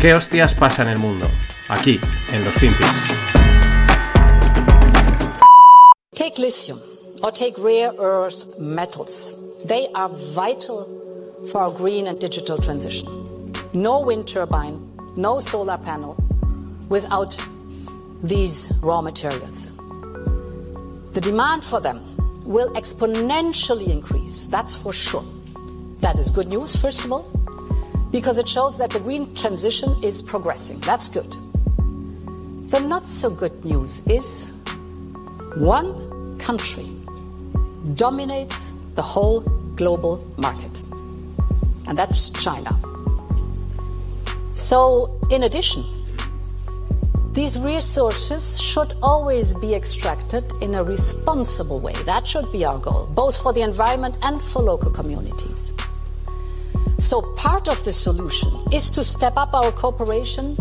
¿Qué hostias pasa en el mundo? Aquí, en los Finpics. Take lithium or take rare earth metals. They are vital for our green and digital transition. No wind turbine, no solar panel without these raw materials. The demand for them will exponentially increase, that's for sure. That is good news, first of all, because it shows that the green transition is progressing. That's good. The not so good news is one country dominates the whole global market, and that's China. So, in addition, these resources should always be extracted in a responsible way. That should be our goal, both for the environment and for local communities. So, part of the solution is to step up our cooperation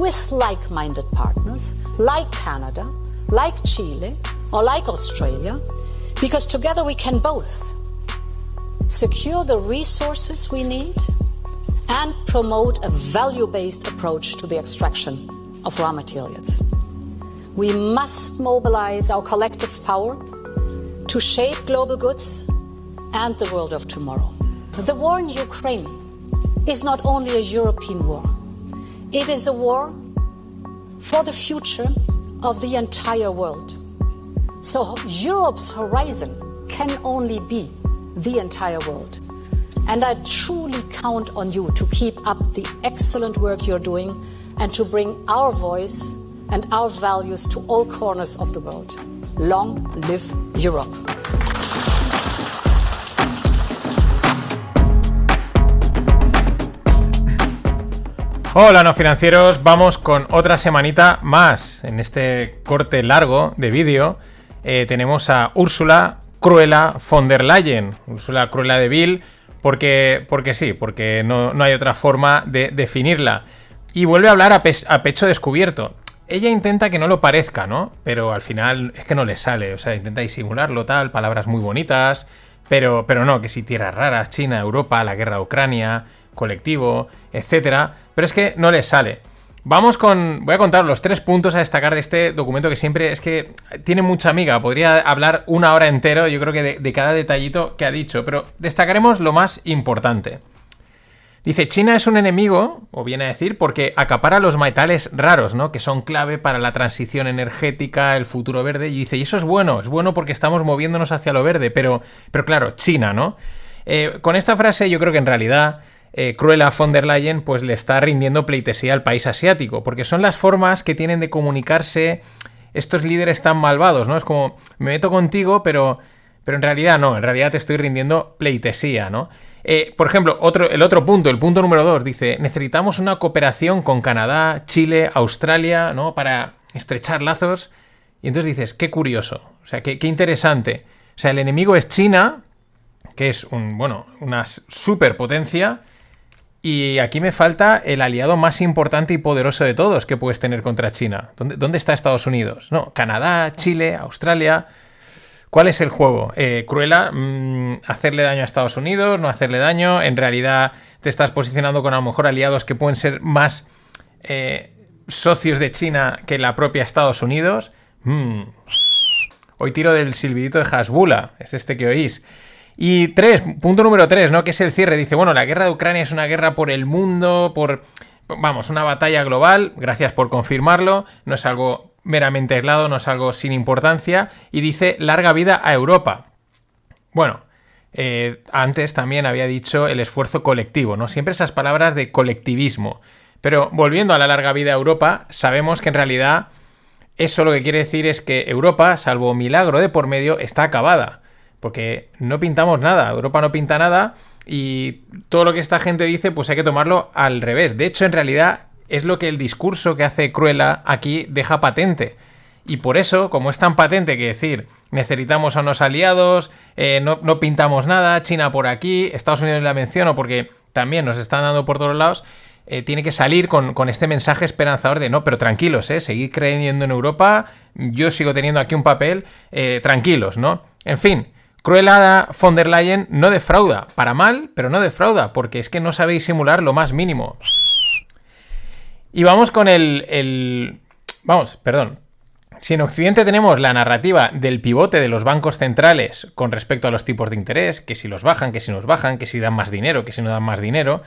with like minded partners like Canada, like Chile, or like Australia, because together we can both secure the resources we need and promote a value based approach to the extraction of raw materials. We must mobilize our collective power to shape global goods and the world of tomorrow. The war in Ukraine is not only a European war, it is a war for the future of the entire world. So Europe's horizon can only be the entire world. And I truly count on you to keep up the excellent work you're doing and to bring our voice and our values to all corners of the world. Long live Europe. Hola, no financieros. Vamos con otra semanita más. En este corte largo de vídeo eh, tenemos a Úrsula Cruela von der Leyen. Úrsula Cruela de Vil, porque, porque sí, porque no, no hay otra forma de definirla. Y vuelve a hablar a, a pecho descubierto. Ella intenta que no lo parezca, ¿no? Pero al final es que no le sale. O sea, intenta disimularlo, tal, palabras muy bonitas. Pero, pero no, que si tierras raras, China, Europa, la guerra de Ucrania, colectivo, etcétera. Pero es que no le sale. Vamos con. Voy a contar los tres puntos a destacar de este documento que siempre es que tiene mucha amiga. Podría hablar una hora entero, yo creo que de, de cada detallito que ha dicho. Pero destacaremos lo más importante. Dice, China es un enemigo, o viene a decir, porque acapara los metales raros, ¿no? Que son clave para la transición energética, el futuro verde. Y dice, y eso es bueno, es bueno porque estamos moviéndonos hacia lo verde, pero, pero claro, China, ¿no? Eh, con esta frase yo creo que en realidad eh, Cruella von der Leyen pues le está rindiendo pleitesía al país asiático, porque son las formas que tienen de comunicarse estos líderes tan malvados, ¿no? Es como, me meto contigo, pero, pero en realidad no, en realidad te estoy rindiendo pleitesía, ¿no? Eh, por ejemplo, otro, el otro punto, el punto número dos, dice, necesitamos una cooperación con Canadá, Chile, Australia, ¿no? Para estrechar lazos. Y entonces dices, qué curioso, o sea, qué, qué interesante. O sea, el enemigo es China, que es un, bueno, una superpotencia. Y aquí me falta el aliado más importante y poderoso de todos que puedes tener contra China. ¿Dónde, está Estados Unidos? No, Canadá, Chile, Australia. ¿Cuál es el juego? Eh, Cruella, mmm, hacerle daño a Estados Unidos, no hacerle daño. En realidad te estás posicionando con a lo mejor aliados que pueden ser más eh, socios de China que la propia Estados Unidos. Mm. Hoy tiro del silbidito de Hasbula, es este que oís. Y tres, punto número tres, ¿no? Que es el cierre. Dice, bueno, la guerra de Ucrania es una guerra por el mundo, por, vamos, una batalla global. Gracias por confirmarlo. No es algo meramente aislado, no es algo sin importancia. Y dice, larga vida a Europa. Bueno, eh, antes también había dicho el esfuerzo colectivo, ¿no? Siempre esas palabras de colectivismo. Pero volviendo a la larga vida a Europa, sabemos que en realidad eso lo que quiere decir es que Europa, salvo milagro de por medio, está acabada. Porque no pintamos nada, Europa no pinta nada y todo lo que esta gente dice pues hay que tomarlo al revés. De hecho, en realidad es lo que el discurso que hace Cruella aquí deja patente. Y por eso, como es tan patente que decir, necesitamos a unos aliados, eh, no, pintamos nada, China por aquí, Estados Unidos la menciono porque también nos están dando por todos lados, eh, tiene que salir con, con, este mensaje esperanzador de no, pero tranquilos, eh, seguid creyendo en Europa, yo sigo teniendo aquí un papel, eh, tranquilos, ¿no? En fin, Cruella von der Leyen no defrauda, para mal, pero no defrauda, porque es que no sabéis simular lo más mínimo. Y vamos con el, el... Vamos, perdón. Si en Occidente tenemos la narrativa del pivote de los bancos centrales con respecto a los tipos de interés, que si los bajan, que si nos bajan, que si dan más dinero, que si no dan más dinero,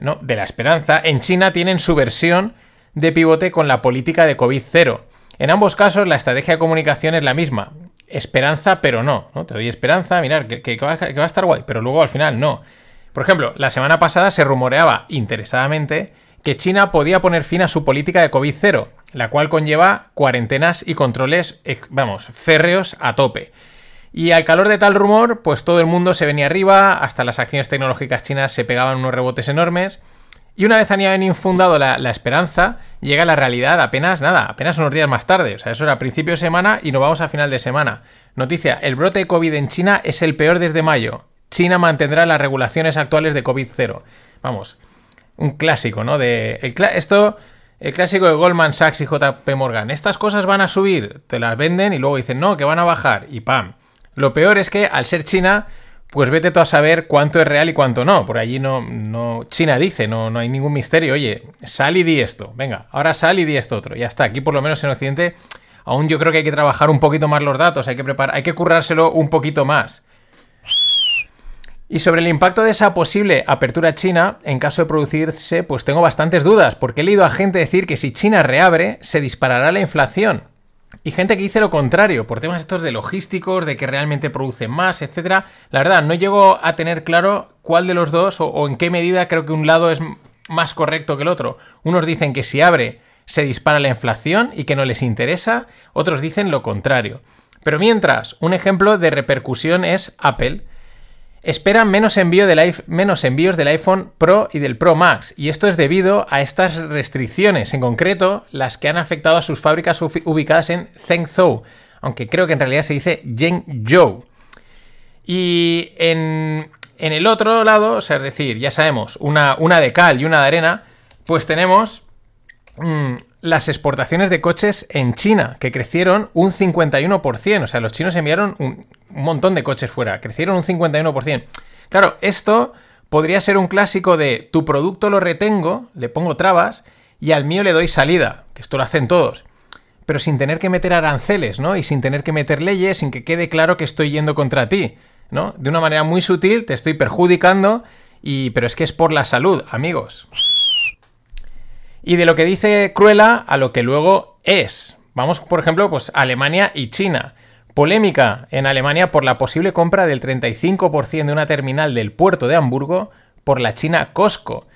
¿no? de la esperanza, en China tienen su versión de pivote con la política de COVID-0. En ambos casos la estrategia de comunicación es la misma. Esperanza, pero no. ¿no? Te doy esperanza, mirar, que, va, a estar guay, pero luego al final no. Por ejemplo, la semana pasada se rumoreaba interesadamente que China podía poner fin a su política de COVID-0, la cual conlleva cuarentenas y controles, vamos, férreos a tope. Y al calor de tal rumor, pues todo el mundo se venía arriba, hasta las acciones tecnológicas chinas se pegaban unos rebotes enormes. Y una vez han infundado la, esperanza, llega la realidad apenas nada, apenas unos días más tarde. O sea, eso era principio de semana y nos vamos a final de semana. Noticia, el brote de COVID en China es el peor desde mayo. China mantendrá las regulaciones actuales de COVID-0. Vamos, un clásico, ¿no? De, esto, el clásico de Goldman Sachs y JP Morgan. Estas cosas van a subir, te las venden y luego dicen, no, que van a bajar y pam. Lo peor es que al ser China, pues vete tú a saber cuánto es real y cuánto no. Por allí no, no China dice, no, no hay ningún misterio. Oye, sal y di esto. Venga, ahora sal y di esto otro. Ya está. Aquí por lo menos en Occidente, aún yo creo que hay que trabajar un poquito más los datos, hay que preparar, hay que currárselo un poquito más. Y sobre el impacto de esa posible apertura china, en caso de producirse, pues tengo bastantes dudas, porque he leído a gente decir que si China reabre, se disparará la inflación. Y gente que dice lo contrario, por temas estos de logísticos, de que realmente producen más, etc. La verdad, no llego a tener claro cuál de los dos o, en qué medida creo que un lado es más correcto que el otro. Unos dicen que si abre se dispara la inflación y que no les interesa, otros dicen lo contrario. Pero mientras, un ejemplo de repercusión es Apple, esperan menos, envío del, menos envíos del iPhone Pro y del Pro Max, y esto es debido a estas restricciones, en concreto las que han afectado a sus fábricas ubicadas en Zhengzhou, aunque creo que en realidad se dice Zhengzhou. Y en, el otro lado, o sea, es decir, ya sabemos, una, una de cal y una de arena, pues tenemos mm, las exportaciones de coches en China, que crecieron un 51%. O sea, los chinos enviaron un, montón de coches fuera, crecieron un 51%. Claro, esto podría ser un clásico de tu producto lo retengo, le pongo trabas, y al mío le doy salida, que esto lo hacen todos. Pero sin tener que meter aranceles, ¿no? Y sin tener que meter leyes, sin que quede claro que estoy yendo contra ti, ¿no? De una manera muy sutil te estoy perjudicando, y... pero es que es por la salud, amigos. Y de lo que dice Cruella a lo que luego es. Vamos, por ejemplo, pues Alemania y China. Polémica en Alemania por la posible compra del 35% de una terminal del puerto de Hamburgo por la China Costco.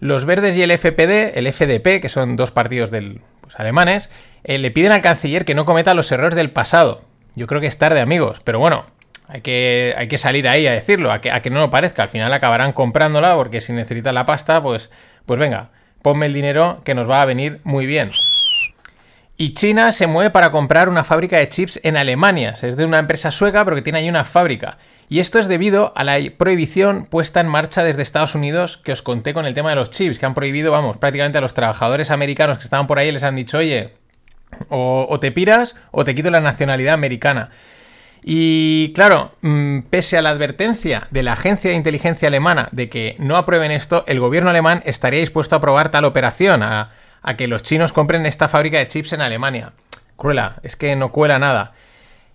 Los verdes y el FPD, el FDP, que son dos partidos del, pues, alemanes, eh, le piden al canciller que no cometa los errores del pasado. Yo creo que es tarde, amigos, pero bueno, hay que, hay que salir ahí a decirlo, a que, a que no lo parezca. Al final acabarán comprándola porque si necesitan la pasta, pues, pues venga, ponme el dinero que nos va a venir muy bien. Y China se mueve para comprar una fábrica de chips en Alemania. Es de una empresa sueca, pero que tiene ahí una fábrica. Y esto es debido a la prohibición puesta en marcha desde Estados Unidos que os conté con el tema de los chips, que han prohibido, vamos, prácticamente a los trabajadores americanos que estaban por ahí les han dicho, oye, o, o te piras o te quito la nacionalidad americana. Y claro, mm, pese a la advertencia de la agencia de inteligencia alemana de que no aprueben esto, el gobierno alemán estaría dispuesto a aprobar tal operación, a, que los chinos compren esta fábrica de chips en Alemania. Cruela, es que no cuela nada.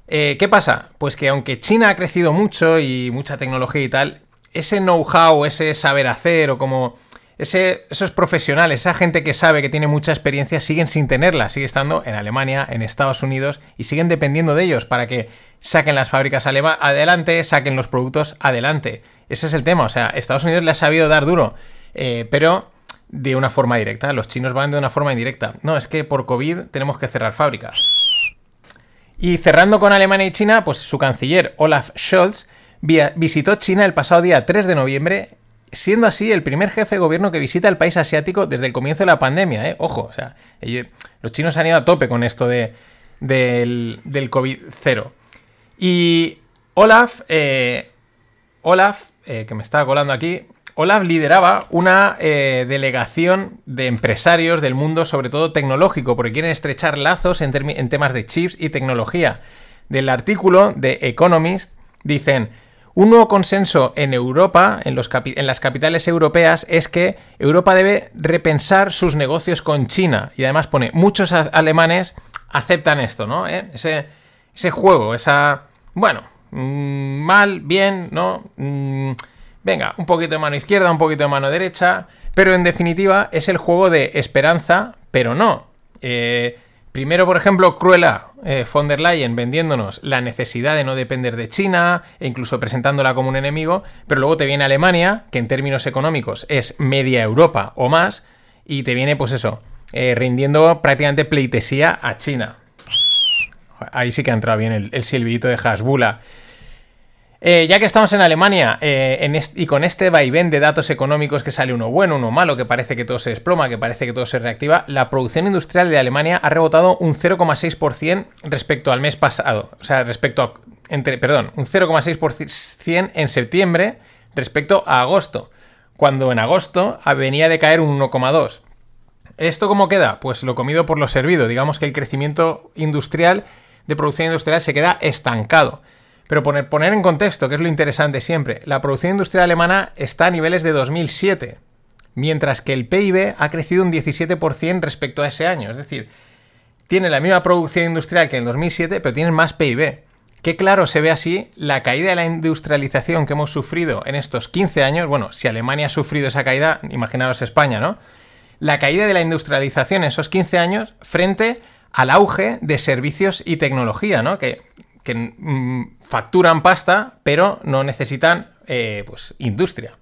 Eh, ¿Qué pasa? Pues que aunque China ha crecido mucho y mucha tecnología y tal, ese know-how, ese saber hacer o como esos profesionales, esa gente que sabe que tiene mucha experiencia, siguen sin tenerla, sigue estando en Alemania, en Estados Unidos y siguen dependiendo de ellos para que saquen las fábricas adelante, saquen los productos adelante. Ese es el tema, o sea, Estados Unidos le ha sabido dar duro, eh, pero de una forma directa, los chinos van de una forma indirecta. No, es que por COVID tenemos que cerrar fábricas. Y cerrando con Alemania y China, pues su canciller Olaf Scholz visitó China el pasado día 3 de noviembre siendo así el primer jefe de gobierno que visita el país asiático desde el comienzo de la pandemia, ¿eh? Ojo, o sea, los chinos han ido a tope con esto de, del, del COVID-0. Y Olaf, eh, Olaf, eh, que me estaba colando aquí, Olaf lideraba una delegación de empresarios del mundo, sobre todo tecnológico, porque quieren estrechar lazos en, en temas de chips y tecnología. Del artículo de Economist dicen, Un nuevo consenso en Europa, en, las capitales europeas, es que Europa debe repensar sus negocios con China. Y además pone, muchos alemanes aceptan esto, ¿no? ¿Eh? Ese, juego, esa... Bueno, mm, mal, bien, ¿no? Mm, venga, un poquito de mano izquierda, un poquito de mano derecha. Pero en definitiva es el juego de esperanza, pero no. Eh, Primero, por ejemplo, Cruella eh, von der Leyen vendiéndonos la necesidad de no depender de China e incluso presentándola como un enemigo, pero luego te viene Alemania, que en términos económicos es media Europa o más, y te viene, pues eso, eh, rindiendo prácticamente pleitesía a China. Ahí sí que ha entrado bien el, el de Hasbula. Eh, ya que estamos en Alemania eh, y con este vaivén de datos económicos que sale uno bueno, uno malo, que parece que todo se desploma, que parece que todo se reactiva, la producción industrial de Alemania ha rebotado un 0,6% respecto al mes pasado. O sea, respecto a. Perdón, un 0,6% en septiembre respecto a agosto, cuando en agosto venía de caer un 1,2%. ¿Esto cómo queda? Pues lo comido por lo servido. Digamos que el crecimiento industrial de producción industrial se queda estancado. Pero poner, poner en contexto, que es lo interesante siempre, la producción industrial alemana está a niveles de 2007, mientras que el PIB ha crecido un 17% respecto a ese año. Es decir, tiene la misma producción industrial que en 2007, pero tiene más PIB. Qué claro se ve así la caída de la industrialización que hemos sufrido en estos 15 años. Bueno, si Alemania ha sufrido esa caída, imaginaros España, ¿no? La caída de la industrialización en esos 15 años frente al auge de servicios y tecnología, ¿no? Que que mm, facturan pasta, pero no necesitan eh, pues, industria.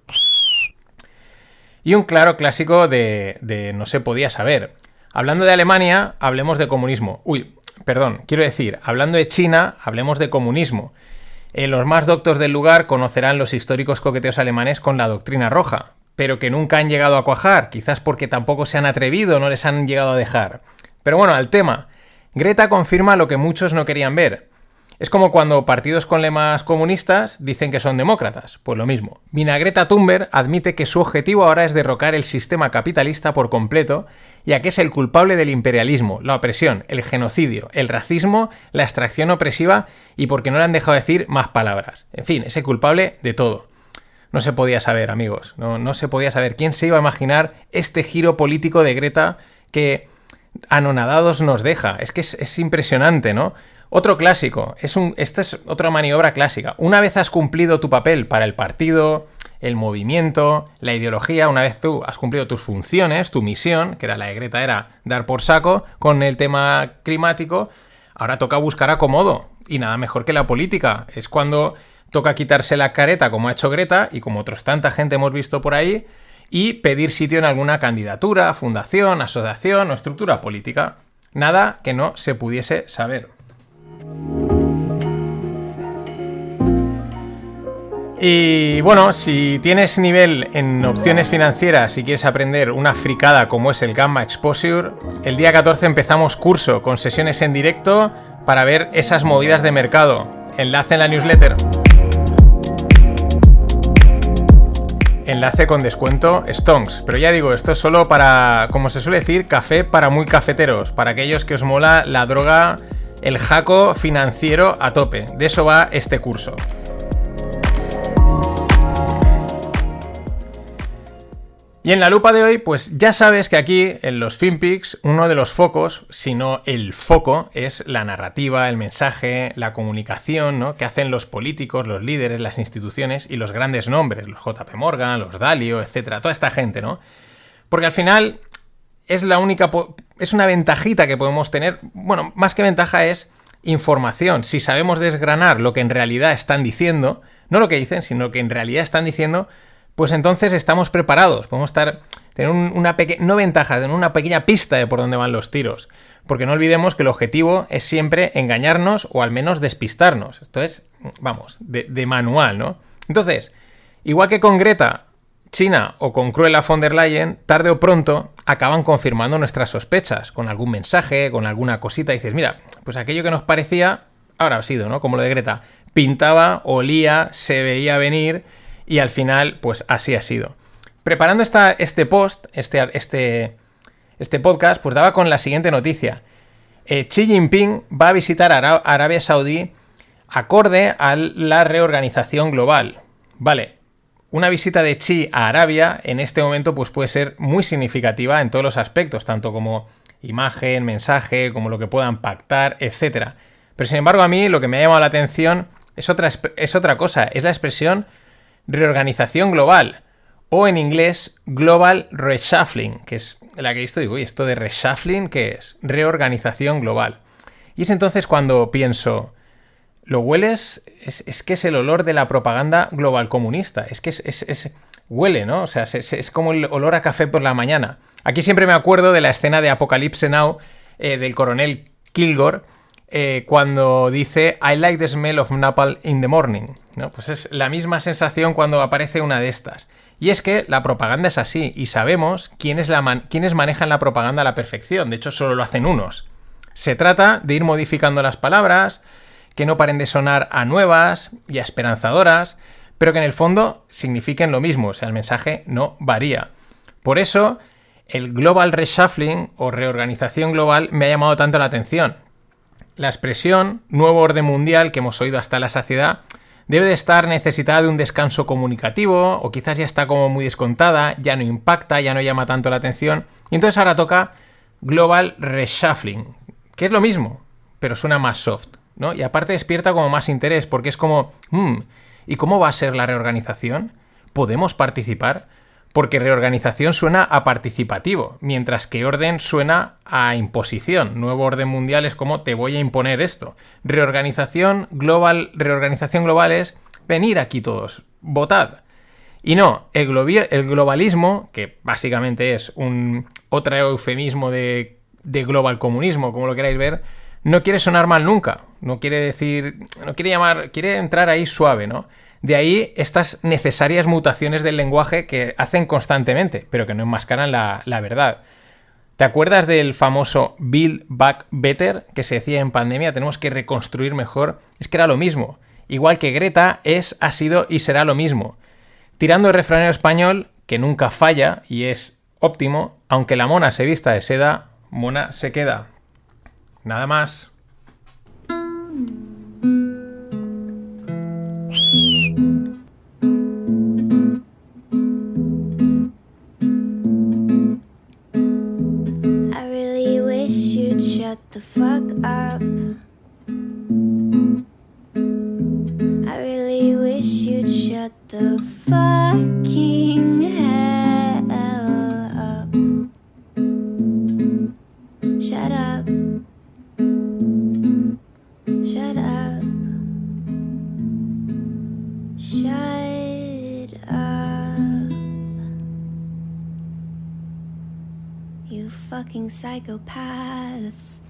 Y un claro clásico de, no se podía saber. Hablando de Alemania, hablemos de comunismo. Uy, perdón, quiero decir, hablando de China, hablemos de comunismo. Eh, los más doctos del lugar conocerán los históricos coqueteos alemanes con la doctrina roja, pero que nunca han llegado a cuajar, quizás porque tampoco se han atrevido, no les han llegado a dejar. Pero bueno, al tema. Greta confirma lo que muchos no querían ver. Es como cuando partidos con lemas comunistas dicen que son demócratas. Pues lo mismo. Minagreta Thunberg admite que su objetivo ahora es derrocar el sistema capitalista por completo, ya que es el culpable del imperialismo, la opresión, el genocidio, el racismo, la extracción opresiva y porque no le han dejado decir más palabras. En fin, es el culpable de todo. No se podía saber, amigos. No, no se podía saber. ¿Quién se iba a imaginar este giro político de Greta que anonadados nos deja? Es que es impresionante, ¿no? Otro clásico, es esta es otra maniobra clásica. Una vez has cumplido tu papel para el partido, el movimiento, la ideología, una vez tú has cumplido tus funciones, tu misión, que era la de Greta, era dar por saco con el tema climático, ahora toca buscar acomodo. Y nada mejor que la política. Es cuando toca quitarse la careta, como ha hecho Greta, y como otros tanta gente hemos visto por ahí, y pedir sitio en alguna candidatura, fundación, asociación o estructura política. Nada que no se pudiese saber. Y bueno, si tienes nivel en opciones financieras y quieres aprender una fricada como es el Gamma Exposure, el día 14 empezamos curso con sesiones en directo para ver esas movidas de mercado. Enlace en la newsletter. Enlace con descuento Stonks. Pero ya digo, esto es solo para, como se suele decir, café para muy cafeteros, para aquellos que os mola la droga, el jaco financiero a tope. De eso va este curso. Y en la lupa de hoy, pues ya sabes que aquí en los FinPix uno de los focos, si no el foco, es la narrativa, el mensaje, la comunicación, ¿no? Que hacen los políticos, los líderes, las instituciones y los grandes nombres, los JP Morgan, los Dalio, etcétera, toda esta gente, ¿no? Porque al final es la única es una ventajita que podemos tener, bueno, más que ventaja es información. Si sabemos desgranar lo que en realidad están diciendo, no lo que dicen, sino lo que en realidad están diciendo, pues entonces estamos preparados. Podemos estar, tener una pequeña, no ventaja, tener una pequeña pista de por dónde van los tiros. Porque no olvidemos que el objetivo es siempre engañarnos o al menos despistarnos. Esto es, vamos, de, manual, ¿no? Entonces, igual que con Greta, China o con Cruella von der Leyen, tarde o pronto acaban confirmando nuestras sospechas con algún mensaje, con alguna cosita. Y dices, mira, pues aquello que nos parecía, ahora ha sido, ¿no? Como lo de Greta, pintaba, olía, se veía venir y al final, pues así ha sido. Preparando esta, este post, este, este, este podcast, pues daba con la siguiente noticia. Eh, Xi Jinping va a visitar Arabia Saudí acorde a la reorganización global. Vale, una visita de Xi a Arabia en este momento pues puede ser muy significativa en todos los aspectos, tanto como imagen, mensaje, como lo que puedan pactar, etc. Pero sin embargo a mí lo que me ha llamado la atención es otra, es otra cosa, es la expresión reorganización global o en inglés Global Reshuffling, que es la que he visto, digo, ¿y esto de reshuffling qué es? Reorganización global. Y es entonces cuando pienso, ¿lo hueles? Es, que es el olor de la propaganda global comunista. Es que es, huele, ¿no? O sea, es, como el olor a café por la mañana. Aquí siempre me acuerdo de la escena de Apocalypse Now eh, del coronel Kilgore, eh, cuando dice I like the smell of napalm in the morning. Pues es la misma sensación cuando aparece una de estas. Y es que la propaganda es así y sabemos quiénes, quiénes manejan la propaganda a la perfección. De hecho, solo lo hacen unos. Se trata de ir modificando las palabras, que no paren de sonar a nuevas y a esperanzadoras, pero que en el fondo signifiquen lo mismo, o sea, el mensaje no varía. Por eso, el Global Reshuffling o reorganización global me ha llamado tanto la atención. La expresión nuevo orden mundial que hemos oído hasta la saciedad debe de estar necesitada de un descanso comunicativo o quizás ya está como muy descontada, ya no impacta, ya no llama tanto la atención. Y entonces ahora toca Global Reshuffling, que es lo mismo, pero suena más soft, ¿no? Y aparte despierta como más interés porque es como, hmm, ¿y cómo va a ser la reorganización? ¿Podemos participar? Porque reorganización suena a participativo, mientras que orden suena a imposición. Nuevo orden mundial es como te voy a imponer esto. Reorganización global, reorganización global es venir aquí todos, votad. Y no, el, globalismo, que básicamente es un otro eufemismo de, de global comunismo, como lo queráis ver, no quiere sonar mal nunca. No quiere decir, no quiere llamar, quiere entrar ahí suave, ¿no? De ahí estas necesarias mutaciones del lenguaje que hacen constantemente, pero que no enmascaran la, verdad. ¿Te acuerdas del famoso Build Back Better que se decía en pandemia? Tenemos que reconstruir mejor. Es que era lo mismo. Igual que Greta es, ha sido y será lo mismo. Tirando el refranero español, que nunca falla y es óptimo, aunque la mona se vista de seda, mona se queda. Nada más. The fuck up. I really wish you'd shut the fucking go paths.